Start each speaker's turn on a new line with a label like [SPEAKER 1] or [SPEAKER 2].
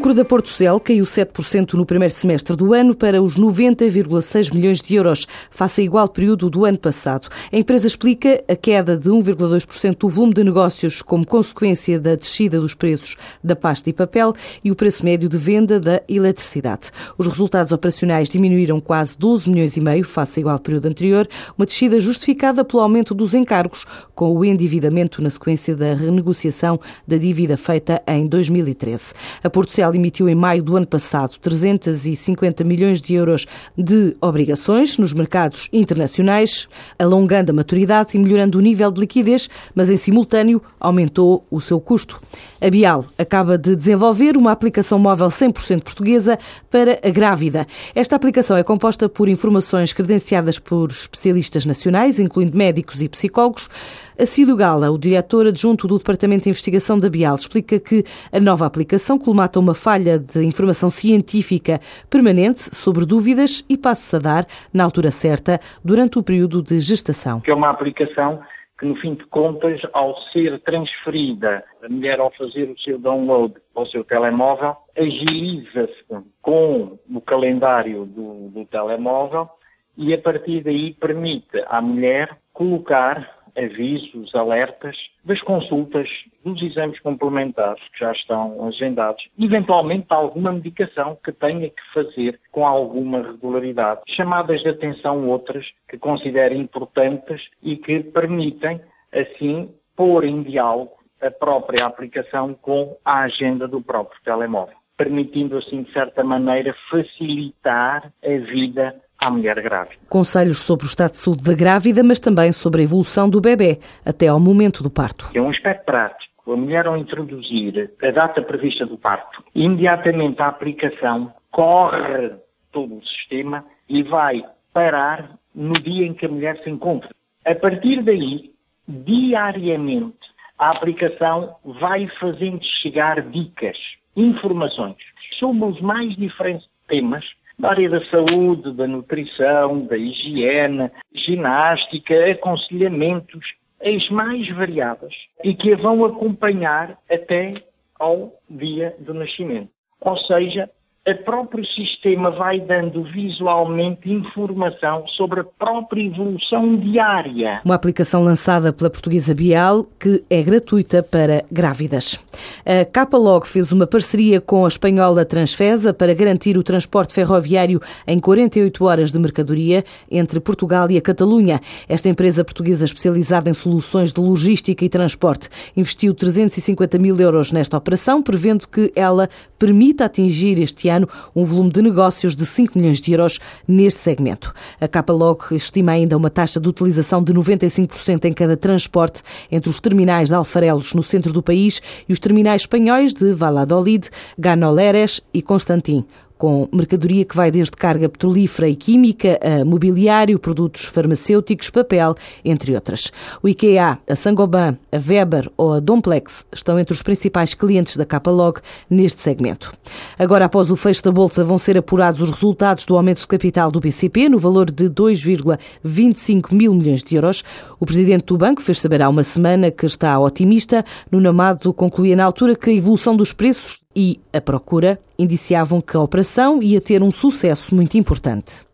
[SPEAKER 1] Lucro da Portucel caiu 7% no primeiro semestre do ano para os 90,6 milhões de euros, face a igual período do ano passado. A empresa explica a queda de 1,2% do volume de negócios como consequência da descida dos preços da pasta e papel e o preço médio de venda da eletricidade. Os resultados operacionais diminuíram quase 12 milhões e meio face a igual período anterior, uma descida justificada pelo aumento dos encargos, com o endividamento na sequência da renegociação da dívida feita em 2013. A Portucel emitiu em maio do ano passado 350 milhões de euros de obrigações nos mercados internacionais, alongando a maturidade e melhorando o nível de liquidez, mas em simultâneo aumentou o seu custo. A Bial acaba de desenvolver uma aplicação móvel 100% portuguesa para a grávida. Esta aplicação é composta por informações credenciadas por especialistas nacionais, incluindo médicos e psicólogos. Acílio Gala, o diretor adjunto do Departamento de Investigação da Bial, explica que a nova aplicação colmata uma falha de informação científica permanente sobre dúvidas e passos a dar na altura certa durante o período de gestação.
[SPEAKER 2] Que é uma aplicação que, no fim de contas, ao ser transferida, a mulher, ao fazer o seu download ao seu telemóvel, agiliza-se com o calendário do, do telemóvel e, a partir daí, permite à mulher colocar avisos, alertas das consultas, dos exames complementares que já estão agendados, eventualmente alguma medicação que tenha que fazer com alguma regularidade, chamadas de atenção outras que considere importantes e que permitem, assim, pôr em diálogo a própria aplicação com a agenda do próprio telemóvel, permitindo, assim, de certa maneira, facilitar a vida à mulher grávida.
[SPEAKER 1] Conselhos sobre o estado de saúde da grávida, mas também sobre a evolução do bebê até ao momento do parto.
[SPEAKER 2] É um aspecto prático. A mulher, ao introduzir a data prevista do parto, imediatamente a aplicação corre todo o sistema e vai parar no dia em que a mulher se encontra. A partir daí, diariamente, a aplicação vai fazendo chegar dicas, informações sobre os mais diferentes temas da área da saúde, da nutrição, da higiene, ginástica, aconselhamentos, as mais variadas e que a vão acompanhar até ao dia do nascimento. Ou seja, o próprio sistema vai dando visualmente informação sobre a própria evolução diária.
[SPEAKER 1] Uma aplicação lançada pela portuguesa Bial que é gratuita para grávidas. A Capalog fez uma parceria com a espanhola Transfesa para garantir o transporte ferroviário em 48 horas de mercadoria entre Portugal e a Catalunha. Esta empresa portuguesa especializada em soluções de logística e transporte investiu 350 mil euros nesta operação, prevendo que ela permita atingir este ano um volume de negócios de 5 milhões de euros neste segmento. A Capalog estima ainda uma taxa de utilização de 95% em cada transporte entre os terminais de Alfarelos no centro do país e os terminais espanhóis de Valladolid, Ganoleres e Constantin com mercadoria que vai desde carga petrolífera e química a mobiliário, produtos farmacêuticos, papel, entre outras. O IKEA, a Sangoban, a Weber ou a Domplex estão entre os principais clientes da Capalog neste segmento. Agora, após o fecho da Bolsa, vão ser apurados os resultados do aumento de capital do BCP no valor de 2,25 mil milhões de euros. O presidente do banco fez saber há uma semana que está otimista. No Namado concluía na altura que a evolução dos preços e a procura indiciavam que a operação ia ter um sucesso muito importante.